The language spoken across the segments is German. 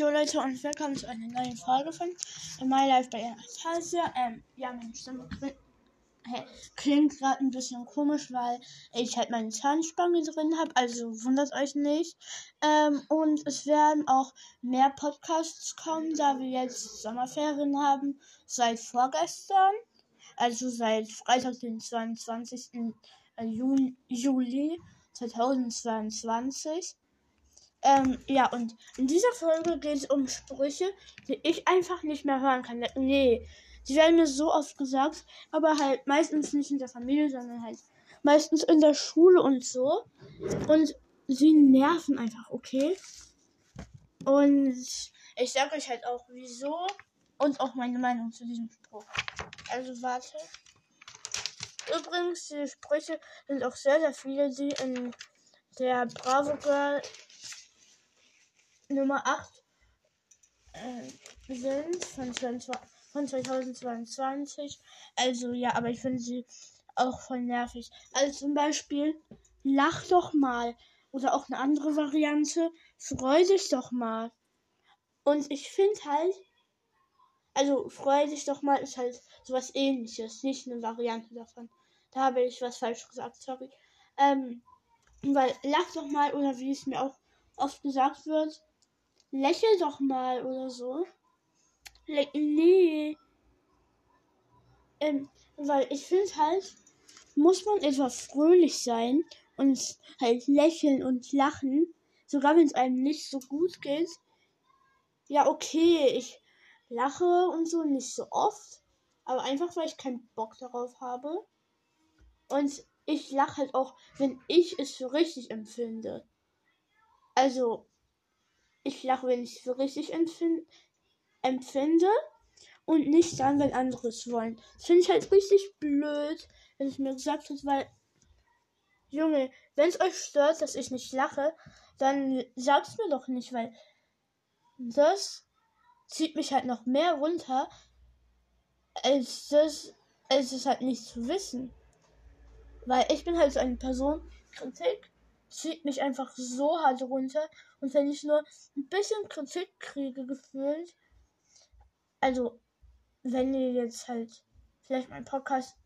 Jo Leute und willkommen zu einer neuen Folge von My Life bei Anastasia. Ähm, ja, meine Stimme klingt, hey, klingt gerade ein bisschen komisch, weil ich halt meine Zahnspange drin habe, also wundert euch nicht. Ähm, und es werden auch mehr Podcasts kommen, da wir jetzt Sommerferien haben, seit vorgestern, also seit Freitag, den 22. Juli, Juli 2022. Ähm, ja, und in dieser Folge geht es um Sprüche, die ich einfach nicht mehr hören kann. Nee, die werden mir so oft gesagt, aber halt meistens nicht in der Familie, sondern halt meistens in der Schule und so. Und sie nerven einfach, okay? Und ich sage euch halt auch, wieso und auch meine Meinung zu diesem Spruch. Also warte. Übrigens, die Sprüche sind auch sehr, sehr viele, die in der Bravo Girl Nummer 8 äh, sind von, von 2022. Also ja, aber ich finde sie auch voll nervig. Also zum Beispiel, lach doch mal. Oder auch eine andere Variante, freu dich doch mal. Und ich finde halt, also freu dich doch mal ist halt sowas ähnliches, nicht eine Variante davon. Da habe ich was falsch gesagt, sorry. Ähm, weil lach doch mal, oder wie es mir auch oft gesagt wird, lächel doch mal oder so. Le nee. Ähm, weil ich finde halt, muss man etwas fröhlich sein und halt lächeln und lachen, sogar wenn es einem nicht so gut geht. Ja, okay, ich lache und so nicht so oft, aber einfach weil ich keinen Bock darauf habe. Und ich lache halt auch, wenn ich es für richtig empfinde. Also, ich lache, wenn ich es für richtig empfinde und nicht dann, wenn andere es wollen. Das finde ich halt richtig blöd, wenn es mir gesagt wird, weil, Junge, wenn es euch stört, dass ich nicht lache, dann sagt es mir doch nicht, weil das zieht mich halt noch mehr runter, als das, als es halt nicht zu wissen. Weil ich bin halt so eine Person, Kritik zieht mich einfach so hart runter. Und wenn ich nur ein bisschen Kritik kriege, gefühlt, also wenn ihr jetzt halt vielleicht meinen Podcast,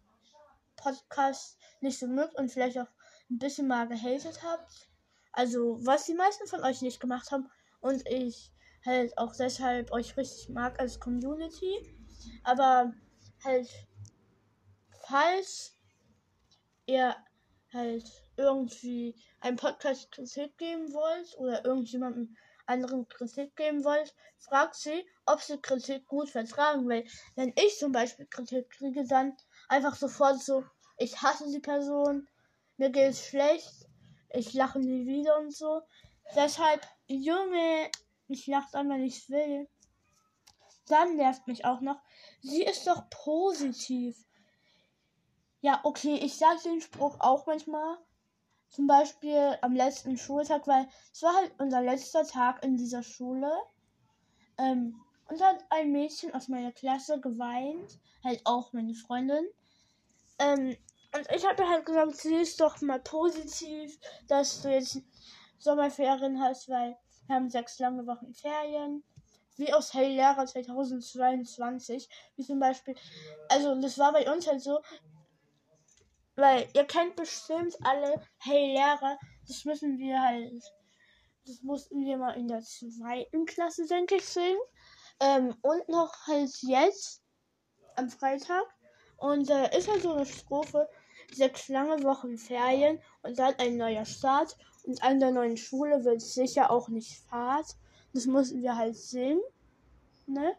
Podcast nicht so mögt und vielleicht auch ein bisschen mal gehatet habt, also was die meisten von euch nicht gemacht haben und ich halt auch deshalb euch richtig mag als Community, aber halt falls ihr halt irgendwie einem Podcast Kritik geben wollt oder irgendjemandem anderen Kritik geben wollt, fragt sie, ob sie Kritik gut vertragen will. Wenn ich zum Beispiel Kritik kriege, dann einfach sofort so, ich hasse die Person, mir geht's schlecht, ich lache nie wieder und so. Deshalb, Junge, ich lache dann, wenn ich will. Dann nervt mich auch noch, sie ist doch positiv. Ja, okay, ich sage den Spruch auch manchmal, zum Beispiel am letzten Schultag, weil es war halt unser letzter Tag in dieser Schule. Ähm, und hat ein Mädchen aus meiner Klasse geweint, halt auch meine Freundin. Ähm, und ich habe halt gesagt, sie ist doch mal positiv, dass du jetzt Sommerferien hast, weil wir haben sechs lange Wochen Ferien. Wie aus Hey Lehrer 2022. Wie zum Beispiel, also das war bei uns halt so, weil ihr kennt bestimmt alle Hey Lehrer. Das müssen wir halt. Das mussten wir mal in der zweiten Klasse, denke ich, singen. Ähm, und noch halt jetzt am Freitag. Und da äh, ist halt so eine Strophe. Sechs lange Wochen Ferien und dann ein neuer Start. Und an der neuen Schule wird sicher auch nicht Fahrt. Das mussten wir halt singen. Ne?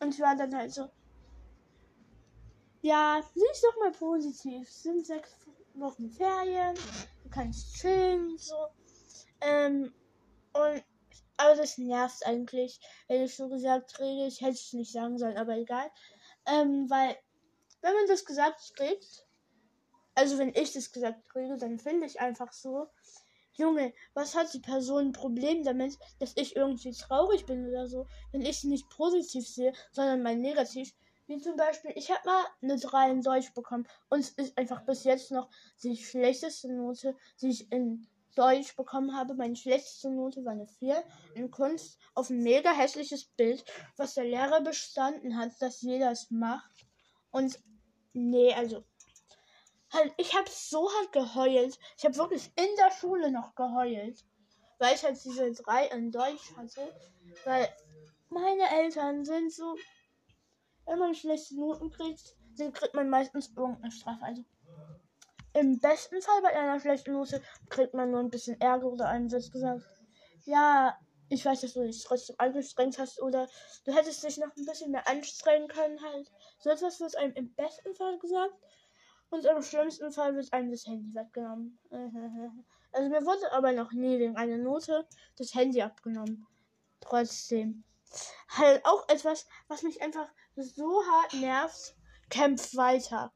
Und ich war dann halt so, ja, siehst doch mal positiv. Es sind sechs Wochen Ferien. Du kannst chillen, so. Ähm, und, aber das nervt eigentlich, wenn ich so gesagt rede. Ich hätte es nicht sagen sollen, aber egal. Ähm, weil, wenn man das gesagt kriegt, also wenn ich das gesagt kriege, dann finde ich einfach so, Junge, was hat die Person ein Problem damit, dass ich irgendwie traurig bin oder so, wenn ich sie nicht positiv sehe, sondern mal negativ, wie zum Beispiel, ich habe mal eine 3 in Deutsch bekommen und es ist einfach bis jetzt noch die schlechteste Note, die ich in Deutsch bekommen habe. Meine schlechteste Note war eine 4. In Kunst auf ein mega hässliches Bild, was der Lehrer bestanden hat, dass jeder es macht. Und nee, also halt, ich habe so hart geheult. Ich habe wirklich in der Schule noch geheult, weil ich halt diese 3 in Deutsch hatte. Weil meine Eltern sind so, wenn man schlechte Noten kriegt, dann kriegt man meistens irgendeine Strafe. Also im besten Fall bei einer schlechten Note kriegt man nur ein bisschen Ärger oder einen Satz gesagt. Ja, ich weiß, dass du dich trotzdem angestrengt hast oder du hättest dich noch ein bisschen mehr anstrengen können halt. So etwas wird einem im besten Fall gesagt und im schlimmsten Fall wird einem das Handy weggenommen. Also mir wurde aber noch nie wegen einer Note das Handy abgenommen. Trotzdem. Halt auch etwas, was mich einfach so hart nervt. Kämpf weiter.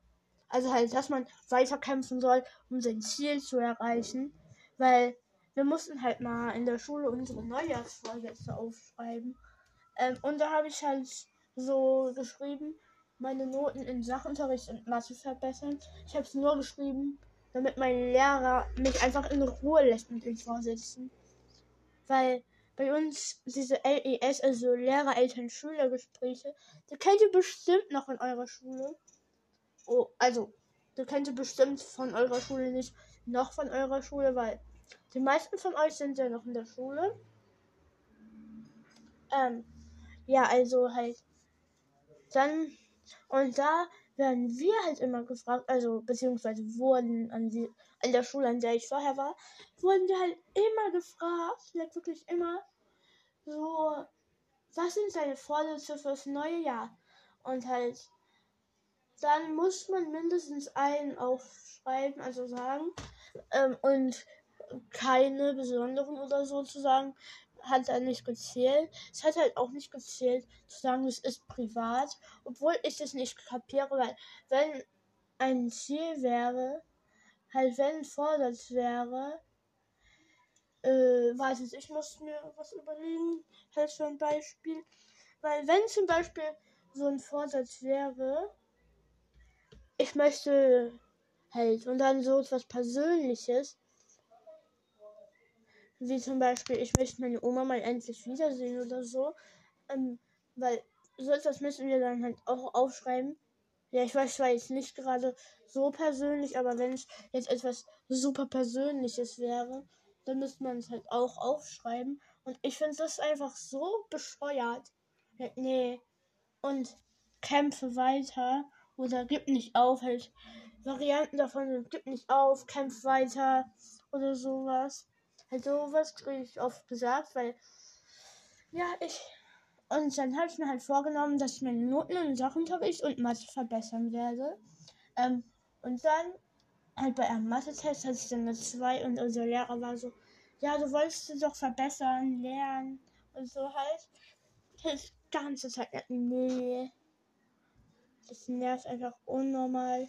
Also halt, dass man weiter kämpfen soll, um sein Ziel zu erreichen. Weil wir mussten halt mal in der Schule unsere Neujahrsvorsätze aufschreiben. Ähm, und da habe ich halt so geschrieben, meine Noten in Sachunterricht und Mathe verbessern. Ich habe es nur geschrieben, damit mein Lehrer mich einfach in Ruhe lässt mit den Vorsätzen. Weil bei uns diese LES, also Lehrer, Eltern, Schüler Gespräche, die kennt ihr bestimmt noch in eurer Schule. Oh, also, du kennt bestimmt von eurer Schule nicht noch von eurer Schule, weil die meisten von euch sind ja noch in der Schule. Ähm, ja, also halt dann und da werden wir halt immer gefragt, also beziehungsweise wurden an die an der Schule, an der ich vorher war, wurden wir halt immer gefragt, like wirklich immer so, was sind deine Vorsätze fürs neue Jahr? Und halt dann muss man mindestens einen aufschreiben, also sagen. Ähm, und keine besonderen oder so zu sagen, hat er nicht gezählt. Es hat halt auch nicht gezählt zu sagen, es ist privat, obwohl ich es nicht kapiere, weil wenn ein Ziel wäre, halt wenn ein Vorsatz wäre, äh, weiß ich, ich muss mir was überlegen, halt für ein Beispiel, weil wenn zum Beispiel so ein Vorsatz wäre, ich möchte halt und dann so etwas Persönliches, wie zum Beispiel, ich möchte meine Oma mal endlich wiedersehen oder so, ähm, weil so etwas müssen wir dann halt auch aufschreiben. Ja, ich weiß zwar jetzt nicht gerade so persönlich, aber wenn es jetzt etwas super Persönliches wäre, dann müsste man es halt auch aufschreiben. Und ich finde das einfach so bescheuert. Nee. Und kämpfe weiter oder gib nicht auf, halt Varianten davon sind gib nicht auf, kämpf weiter oder sowas. Halt sowas kriege ich oft gesagt, weil ja, ich und dann habe ich mir halt vorgenommen, dass ich meine Noten in Sachunterricht und Mathe verbessern werde. Ähm, und dann halt bei einem Mathe-Test hatte ich dann eine 2 und unser Lehrer war so, ja, du wolltest du doch verbessern, lernen und so halt. Das ganze Zeit, nee. Das nervt einfach unnormal.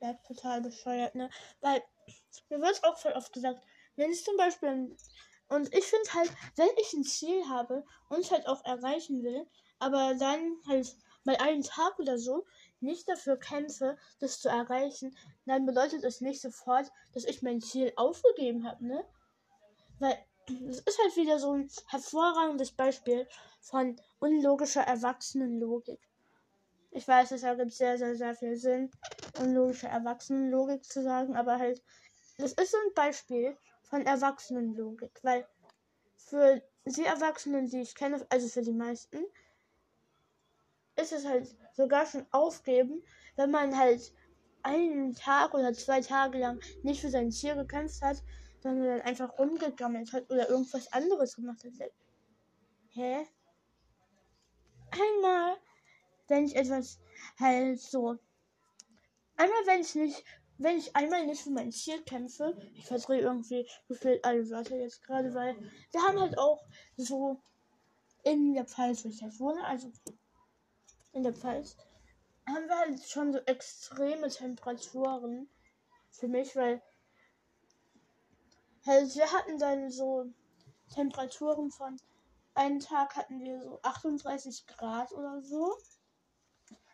Ja, total bescheuert, ne? Weil, mir wird auch voll oft gesagt, wenn ich zum Beispiel, und ich finde halt, wenn ich ein Ziel habe und es halt auch erreichen will, aber dann halt mal einen Tag oder so nicht dafür kämpfe, das zu erreichen, dann bedeutet es nicht sofort, dass ich mein Ziel aufgegeben habe, ne? Weil es ist halt wieder so ein hervorragendes Beispiel von unlogischer Erwachsenenlogik. Ich weiß, es ergibt sehr, sehr, sehr viel Sinn, unlogische Erwachsenenlogik zu sagen, aber halt, das ist so ein Beispiel von Erwachsenenlogik, weil für die Erwachsenen, die ich kenne, also für die meisten, ist es halt sogar schon aufgeben, wenn man halt einen Tag oder zwei Tage lang nicht für sein Ziel gekämpft hat, sondern einfach rumgegammelt hat oder irgendwas anderes gemacht hat. Hä? Einmal wenn ich etwas halt so. Einmal, wenn ich nicht, wenn ich einmal nicht für mein Ziel kämpfe, ich verdrehe irgendwie gefühlt alle Wörter jetzt gerade, weil wir haben halt auch so in der Pfalz, wo ich halt wohne, also in der Pfalz, haben wir halt schon so extreme Temperaturen für mich, weil halt wir hatten dann so Temperaturen von einen Tag hatten wir so 38 Grad oder so.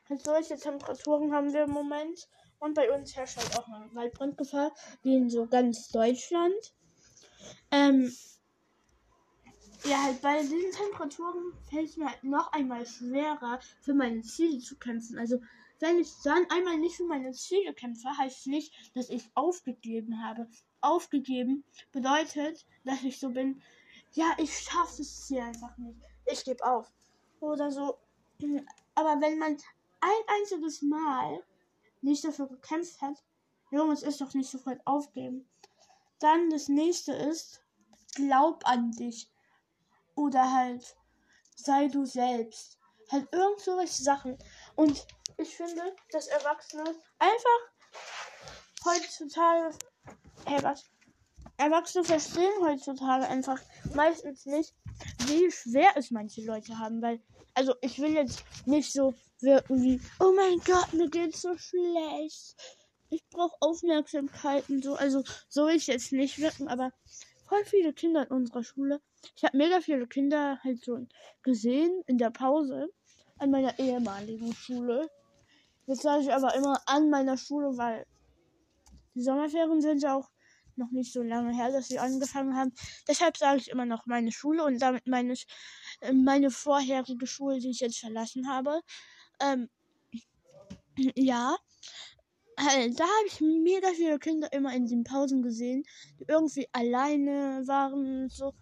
Halt solche Temperaturen haben wir im Moment. Und bei uns herrscht halt auch eine Waldbrandgefahr, wie in so ganz Deutschland. Ähm, ja, halt bei diesen Temperaturen fällt es mir halt noch einmal schwerer, für meine Ziele zu kämpfen. Also, wenn ich dann einmal nicht für meine Ziele kämpfe, heißt nicht, dass ich aufgegeben habe. Aufgegeben bedeutet, dass ich so bin, ja, ich schaffe das Ziel einfach nicht. Ich gebe auf. Oder so. Aber wenn man ein einziges Mal nicht dafür gekämpft hat, Jungs, ist doch nicht sofort aufgeben. Dann das nächste ist, glaub an dich. Oder halt, sei du selbst. Halt irgend so welche Sachen. Und ich finde, dass Erwachsene einfach heutzutage. Hey, was? Erwachsene verstehen heutzutage einfach meistens nicht, wie schwer es manche Leute haben, weil, also ich will jetzt nicht so wirken wie, oh mein Gott, mir geht's so schlecht. Ich brauche Aufmerksamkeit und so. Also so will ich jetzt nicht wirken, aber voll viele Kinder in unserer Schule. Ich habe mega viele Kinder halt so gesehen in der Pause an meiner ehemaligen Schule. Jetzt sage ich aber immer an meiner Schule, weil die Sommerferien sind ja auch noch nicht so lange her, dass sie angefangen haben. Deshalb sage ich immer noch meine Schule und damit meine ich meine vorherige Schule, die ich jetzt verlassen habe. Ähm, ja. Halt, da habe ich mega viele Kinder immer in den Pausen gesehen, die irgendwie alleine waren und so.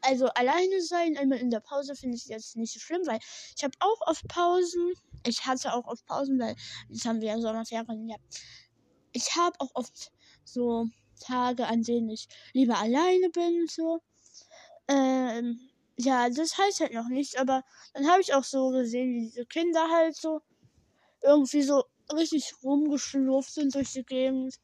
Also alleine sein, immer in der Pause finde ich jetzt nicht so schlimm, weil ich habe auch auf Pausen, ich hatte auch auf Pausen, weil jetzt haben wir ja Sommerferien, ja. Ich habe auch oft so Tage, an denen ich lieber alleine bin und so. Ähm, ja, das heißt halt noch nicht, aber dann habe ich auch so gesehen, wie diese Kinder halt so irgendwie so richtig rumgeschlurft sind durch die Gegend.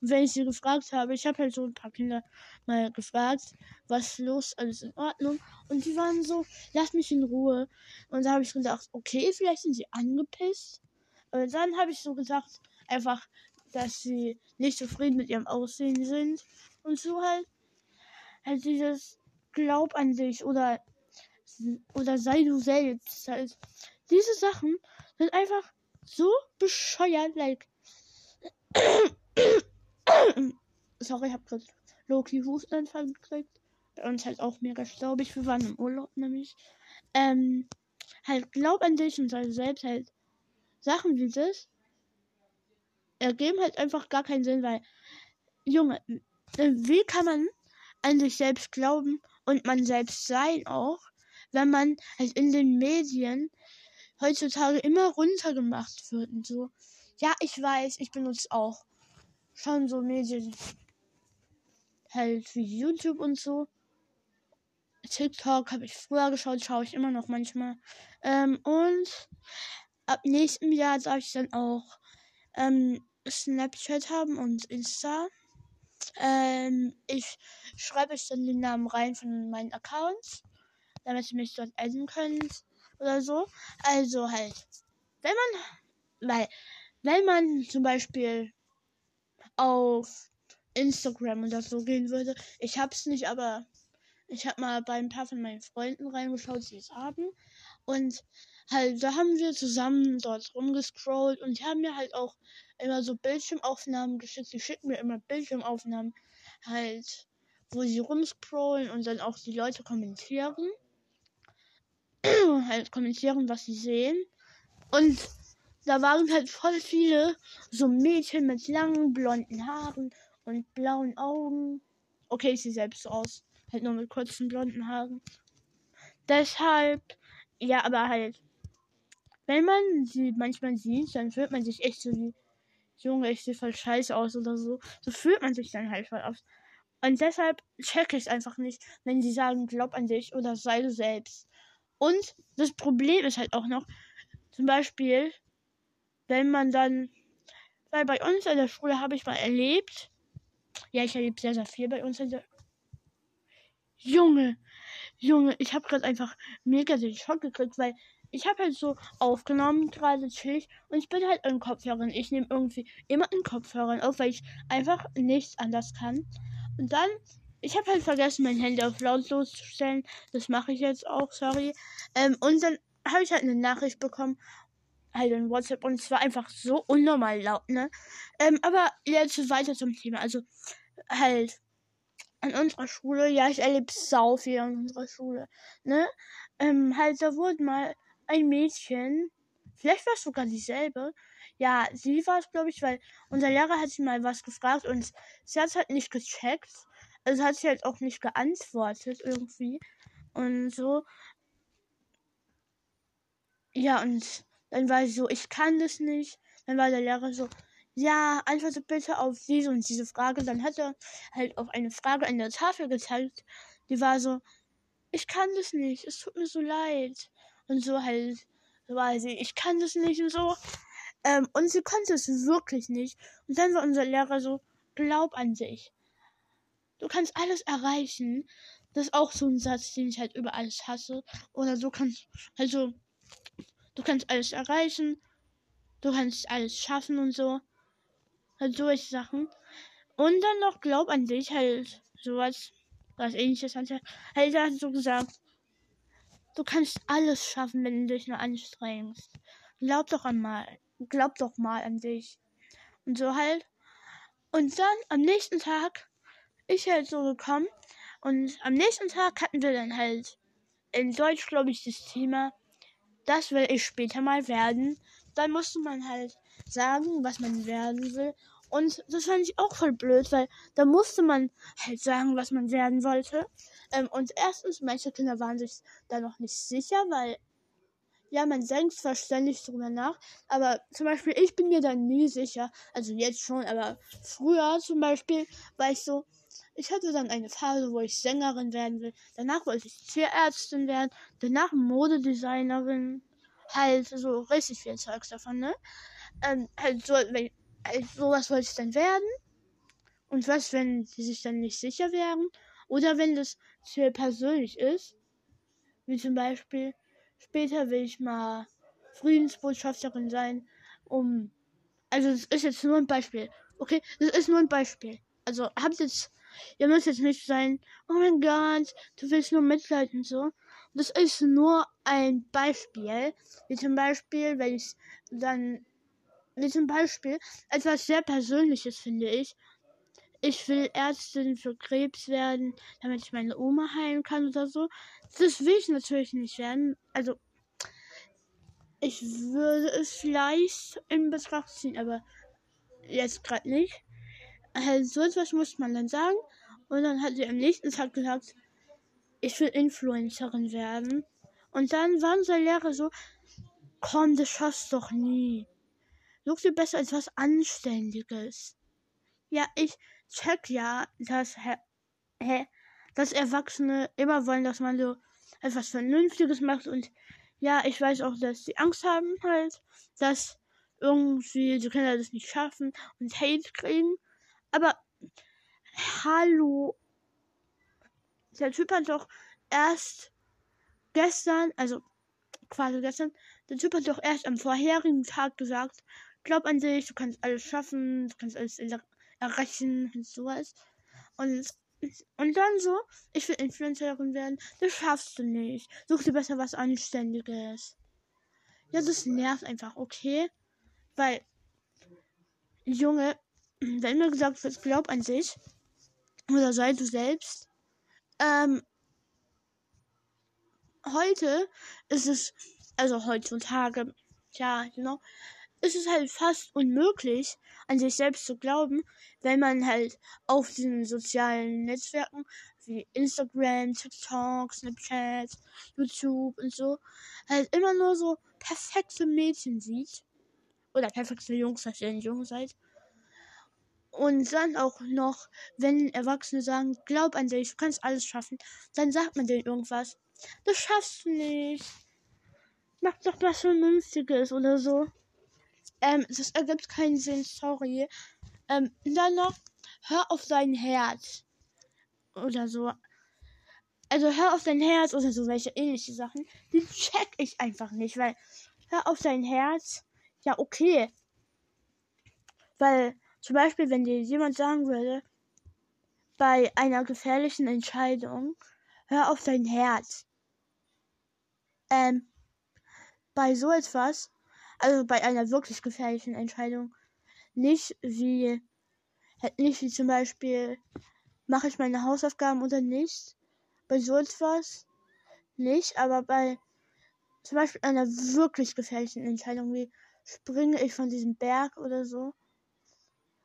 Und wenn ich sie gefragt habe, ich habe halt so ein paar Kinder mal gefragt, was los, alles in Ordnung. Und die waren so, lass mich in Ruhe. Und da habe ich gedacht, okay, vielleicht sind sie angepisst. Und dann habe ich so gesagt, einfach, dass sie nicht zufrieden mit ihrem Aussehen sind. Und so halt, halt dieses Glaub an dich oder, oder sei du selbst. Halt. Diese Sachen sind einfach so bescheuert, like. Sorry, ich hab grad Loki Hustenanfall gekriegt. Bei uns halt auch mega staubig. Wir waren im Urlaub nämlich. Ähm, halt glaub an dich und sei selbst halt Sachen wie das ergeben halt einfach gar keinen Sinn, weil Junge, wie kann man an sich selbst glauben und man selbst sein auch, wenn man halt in den Medien heutzutage immer runtergemacht wird und so. Ja, ich weiß, ich benutze auch schon so Medien halt wie YouTube und so. TikTok habe ich früher geschaut, schaue ich immer noch manchmal. Ähm, und ab nächstem Jahr darf ich dann auch ähm, Snapchat haben und Insta. Ähm, ich schreibe euch dann den Namen rein von meinen Accounts, damit ihr mich dort adden könnt oder so. Also halt, wenn man, weil, wenn man zum Beispiel auf Instagram oder so gehen würde, ich hab's nicht, aber ich habe mal bei ein paar von meinen Freunden reingeschaut, die es haben. Und halt, da haben wir zusammen dort rumgescrollt und die haben mir halt auch immer so Bildschirmaufnahmen geschickt. Die schicken mir immer Bildschirmaufnahmen halt, wo sie rumscrollen und dann auch die Leute kommentieren. halt kommentieren, was sie sehen. Und da waren halt voll viele so Mädchen mit langen blonden Haaren und blauen Augen. Okay, ich sehe selbst so aus. Halt nur mit kurzen blonden Haaren. Deshalb, ja, aber halt, wenn man sie manchmal sieht, dann fühlt man sich echt so wie, Junge, ich sehe voll scheiße aus oder so. So fühlt man sich dann halt voll oft. Und deshalb checke ich einfach nicht, wenn sie sagen, glaub an dich oder sei du selbst. Und das Problem ist halt auch noch, zum Beispiel, wenn man dann, weil bei uns in der Schule habe ich mal erlebt, ja, ich erlebe sehr, sehr viel bei uns in der Junge, Junge, ich habe gerade einfach mega den Schock gekriegt, weil ich habe halt so aufgenommen, gerade chillig, und ich bin halt in Kopfhörern. Ich nehme irgendwie immer in Kopfhörern auf, weil ich einfach nichts anders kann. Und dann ich habe halt vergessen, mein Handy auf lautlos zu stellen. Das mache ich jetzt auch, sorry. Ähm, und dann habe ich halt eine Nachricht bekommen. halt in WhatsApp und es war einfach so unnormal laut, ne? Ähm, aber jetzt weiter zum Thema. Also halt an unserer Schule, ja, ich erlebe sau viel an unserer Schule, ne? Ähm, halt, da wurde mal ein Mädchen, vielleicht war es sogar dieselbe, ja, sie war es, glaube ich, weil unser Lehrer hat sie mal was gefragt und sie hat es halt nicht gecheckt. Also hat sie halt auch nicht geantwortet irgendwie. Und so. Ja, und dann war sie so, ich kann das nicht. Dann war der Lehrer so, ja, antworte bitte auf diese und diese Frage. Dann hat er halt auf eine Frage an der Tafel gezeigt. Die war so, ich kann das nicht, es tut mir so leid. Und so halt, so war sie, ich kann das nicht und so. Ähm, und sie konnte es wirklich nicht. Und dann war unser Lehrer so, glaub an sich. Du kannst alles erreichen. Das ist auch so ein Satz, den ich halt über alles hasse. Oder so kannst, also, du kannst alles erreichen. Du kannst alles schaffen und so. Halt solche Sachen. Und dann noch glaub an dich, halt sowas, was ähnliches hat halt er hat so gesagt. Du kannst alles schaffen, wenn du dich nur anstrengst. Glaub doch einmal, glaub doch mal an dich. Und so halt. Und dann am nächsten Tag ich halt so gekommen. Und am nächsten Tag hatten wir dann halt in Deutsch, glaube ich, das Thema, das will ich später mal werden. Dann musste man halt sagen, was man werden will. Und das fand ich auch voll blöd, weil da musste man halt sagen, was man werden wollte. Ähm, und erstens, manche Kinder waren sich da noch nicht sicher, weil ja, man denkt zwar ständig drüber nach, aber zum Beispiel, ich bin mir da nie sicher. Also jetzt schon, aber früher zum Beispiel war ich so, ich hatte dann eine Phase, wo ich Sängerin werden will. Danach wollte ich Tierärztin werden. Danach Modedesignerin. Halt so richtig viel Zeugs davon, ne? Ähm, halt so, halt sowas wollte ich dann werden. Und was, wenn sie sich dann nicht sicher wären? Oder wenn das Ziel persönlich ist. Wie zum Beispiel, Später will ich mal Friedensbotschafterin sein, um. Also, das ist jetzt nur ein Beispiel. Okay, das ist nur ein Beispiel. Also, habt jetzt. Ihr müsst jetzt nicht sein, oh mein Gott, du willst nur Mitleid und so. Das ist nur ein Beispiel. Wie zum Beispiel, wenn ich dann. Wie zum Beispiel etwas sehr Persönliches, finde ich. Ich will Ärztin für Krebs werden, damit ich meine Oma heilen kann oder so. Das will ich natürlich nicht werden. Also, ich würde es vielleicht in Betracht ziehen, aber jetzt gerade nicht. Also, so etwas muss man dann sagen. Und dann hat sie am nächsten Tag gesagt, ich will Influencerin werden. Und dann war unser Lehrer so, komm, das schaffst doch nie. Such dir besser etwas Anständiges. Ja, ich check ja, dass, hä, dass Erwachsene immer wollen, dass man so etwas Vernünftiges macht. Und ja, ich weiß auch, dass sie Angst haben halt, dass irgendwie die Kinder das nicht schaffen und Hate kriegen. Aber hallo. Der Typ hat doch erst gestern, also quasi gestern, der Typ hat doch erst am vorherigen Tag gesagt, glaub an dich, du kannst alles schaffen, du kannst alles erreichen und sowas. Und und dann so, ich will Influencerin werden. Das schaffst du nicht. Such dir besser was Anständiges. Ja, das nervt einfach, okay? Weil, Junge, wenn mir gesagt wird, glaub an sich. Oder sei du selbst. Ähm, heute ist es, also heutzutage, ja, you know, ist es halt fast unmöglich, an sich selbst zu glauben, wenn man halt auf diesen sozialen Netzwerken wie Instagram, TikTok, Snapchat, YouTube und so halt immer nur so perfekte Mädchen sieht. Oder perfekte Jungs, falls ihr nicht jung seid. Und dann auch noch, wenn Erwachsene sagen, glaub an dich, du kannst alles schaffen, dann sagt man denen irgendwas. Das schaffst du nicht. Mach doch was Vernünftiges oder so. Ähm, das ergibt keinen Sinn, sorry. Ähm, dann noch, hör auf dein Herz. Oder so. Also hör auf dein Herz oder so welche ähnliche Sachen. Die check ich einfach nicht, weil hör auf dein Herz. Ja, okay. Weil zum Beispiel, wenn dir jemand sagen würde, bei einer gefährlichen Entscheidung, hör auf dein Herz. Ähm, bei so etwas Also bei einer wirklich gefährlichen Entscheidung. Nicht wie, halt nicht wie zum Beispiel, mache ich meine Hausaufgaben oder nicht. Bei so etwas nicht, aber bei zum Beispiel einer wirklich gefährlichen Entscheidung wie springe ich von diesem Berg oder so.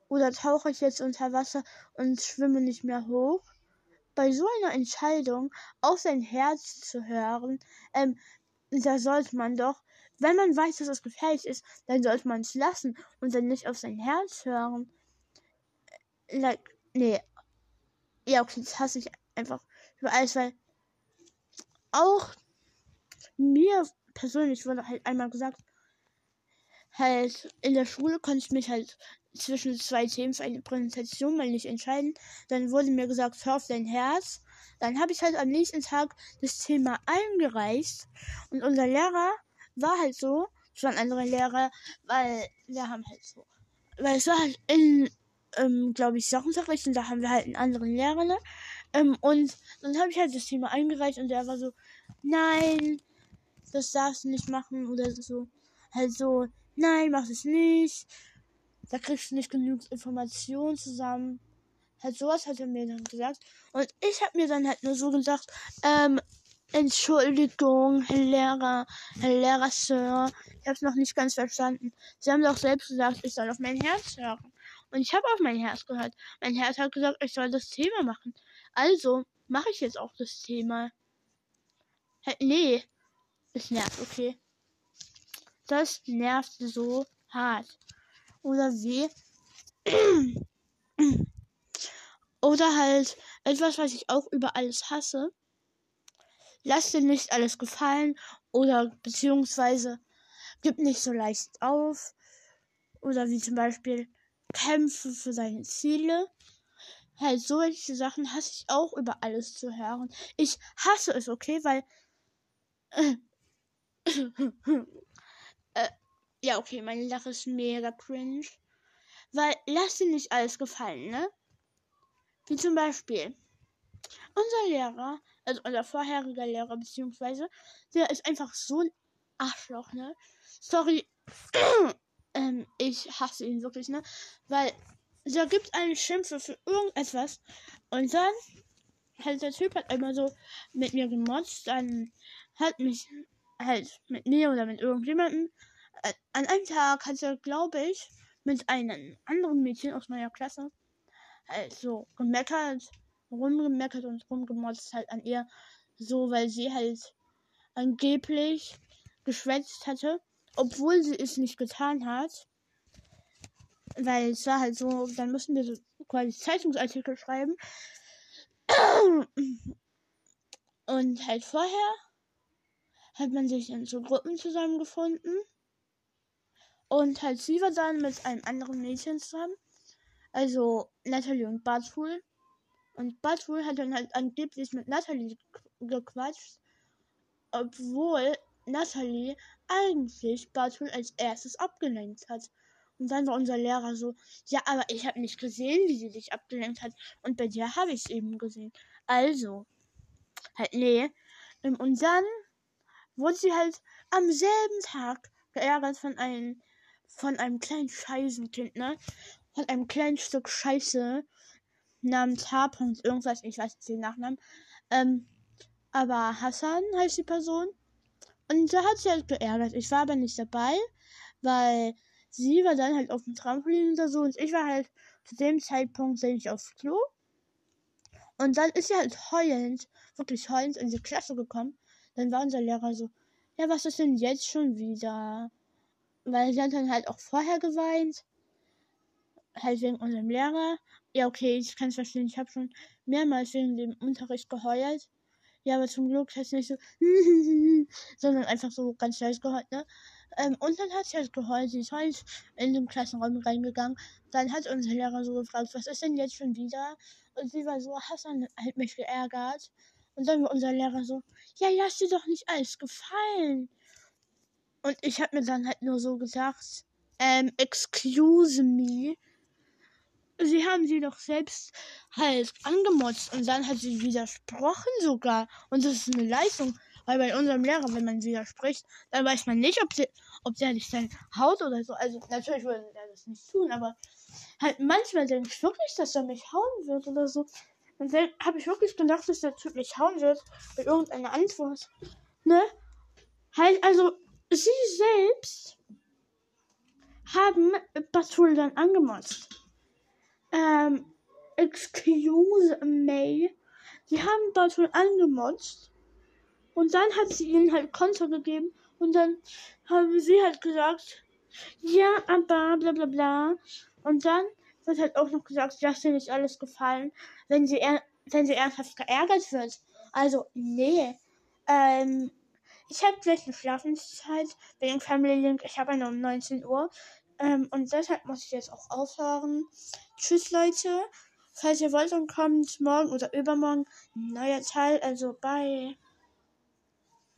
Oder tauche ich jetzt unter Wasser und schwimme nicht mehr hoch. Bei so einer Entscheidung auf sein Herz zu hören, ähm, da sollte man doch, wenn man weiß, dass es gefährlich ist, dann sollte man es lassen und dann nicht auf sein Herz hören. Like, nee. Ja, okay, das hasse ich einfach über alles, weil auch mir persönlich wurde halt einmal gesagt, halt in der Schule konnte ich mich halt zwischen zwei Themen für eine Präsentation mal nicht entscheiden. Dann wurde mir gesagt, hör auf dein Herz. Dann habe ich halt am nächsten Tag das Thema eingereicht und unser Lehrer war halt so, es waren andere Lehrer, weil wir haben halt so, weil es war halt in, ähm, glaube ich, Sachenunterricht und da haben wir halt einen anderen Lehrer, ne? Ähm, und dann habe ich halt das Thema eingereicht und der war so, nein, das darfst du nicht machen oder so. Halt so, nein, mach es nicht. Da kriegst du nicht genug Informationen zusammen. Halt sowas hat er mir dann gesagt. Und ich habe mir dann halt nur so gesagt, ähm, Entschuldigung, Herr Lehrer, Herr Lehrer, Sir. Ich habe es noch nicht ganz verstanden. Sie haben doch selbst gesagt, ich soll auf mein Herz hören. Und ich habe auf mein Herz gehört. Mein Herz hat gesagt, ich soll das Thema machen. Also mache ich jetzt auch das Thema. Halt, nee. Es nervt, okay. Das nervt so hart. Oder wie? Oder halt etwas, was ich auch über alles hasse. Lass dir nicht alles gefallen oder beziehungsweise gib nicht so leicht auf. Oder wie zum Beispiel kämpfe für deine Ziele. Halt solche Sachen hasse ich auch über alles zu hören. Ich hasse es, okay, weil äh, ja, okay, meine Lache ist mega cringe. Weil lass dir nicht alles gefallen, ne? Wie zum Beispiel unser Lehrer, also unser vorheriger Lehrer, beziehungsweise, der ist einfach so ein Arschloch, ne? Sorry, ähm, ich hasse ihn wirklich, ne? Weil da gibt einen Schimpfe für irgendetwas und dann halt der Typ hat immer so mit mir gemotzt, dann hat mich halt mit mir oder mit irgendjemandem. Äh, an einem Tag hat er, glaube ich, mit einem anderen Mädchen aus meiner Klasse halt so gemeckert, rumgemeckert und rumgemotzt halt an ihr. So, weil sie halt angeblich geschwätzt hatte, obwohl sie es nicht getan hat. Weil es war halt so, dann mussten wir so quasi Zeitungsartikel schreiben. Und halt vorher hat man sich in so Gruppen zusammengefunden. Und halt sie war dann mit einem anderen Mädchen zusammen. Also Natalie und Bartul. Und Bartul hat dann halt angeblich mit Natalie gequatscht. Obwohl Natalie eigentlich Bartul als erstes abgelenkt hat. Und dann war unser Lehrer so, ja, aber ich habe nicht gesehen, wie sie dich abgelenkt hat. Und bei dir habe ich es eben gesehen. Also, halt, nee. Und dann wurde sie halt am selben Tag geärgert von einem, von einem kleinen Scheißenkind, ne? Von einem kleinen Stück Scheiße namens H. irgendwas, ich weiß nicht den Nachnamen. Ähm, aber Hassan heißt die Person. Und da hat sie halt geärgert. Ich war aber nicht dabei, weil sie war dann halt auf dem Trampolin oder so und ich war halt zu dem Zeitpunkt sehr nicht aufs Klo. Und dann ist sie halt heulend, wirklich heulend in die Klasse gekommen dann war unser Lehrer so, ja, was ist denn jetzt schon wieder? Weil sie hat dann halt auch vorher geweint. Halt wegen unserem Lehrer. Ja, okay, ich kann es verstehen. Ich habe schon mehrmals wegen dem Unterricht geheult. Ja, aber zum Glück hat es nicht so, sondern einfach so ganz leicht geheult, ne? Ähm, und dann hat sie halt geheult. Sie ist halt in den Klassenraum reingegangen. Dann hat unser Lehrer so gefragt, was ist denn jetzt schon wieder? Und sie war so, Hassan hat mich geärgert. Und dann war unser Lehrer so, ja, lass dir doch nicht alles gefallen. Und ich habe mir dann halt nur so gesagt, ähm, excuse me. Sie haben sie doch selbst halt angemotzt und dann hat sie widersprochen sogar. Und das ist eine Leistung. Weil bei unserem Lehrer, wenn man widerspricht, dann weiß man nicht, ob, sie, ob der dich dann haut oder so. Also natürlich würde er das nicht tun, aber halt manchmal denke ich wirklich, dass er mich hauen wird oder so. Und dann habe ich wirklich gedacht, dass der Typ mich hauen wird mit irgendeiner Antwort. Ne? Halt, also, sie selbst haben Batul dann angemotzt. Ähm, excuse me. Sie haben Batul angemotzt. Und dann hat sie ihnen halt Konter gegeben. Und dann haben sie halt gesagt, ja, aber bla bla bla. Und dann wird halt auch noch gesagt, dass dir nicht alles gefallen, wenn sie, wenn sie ernsthaft geärgert wird. Also, nee. Ähm, ich habe gleich eine Schlafenszeit wegen Family Link. Ich habe eine um 19 Uhr. Ähm, und deshalb muss ich jetzt auch aufhören. Tschüss, Leute. Falls ihr wollt, dann kommt morgen oder übermorgen ein neuer Teil. Also, bye.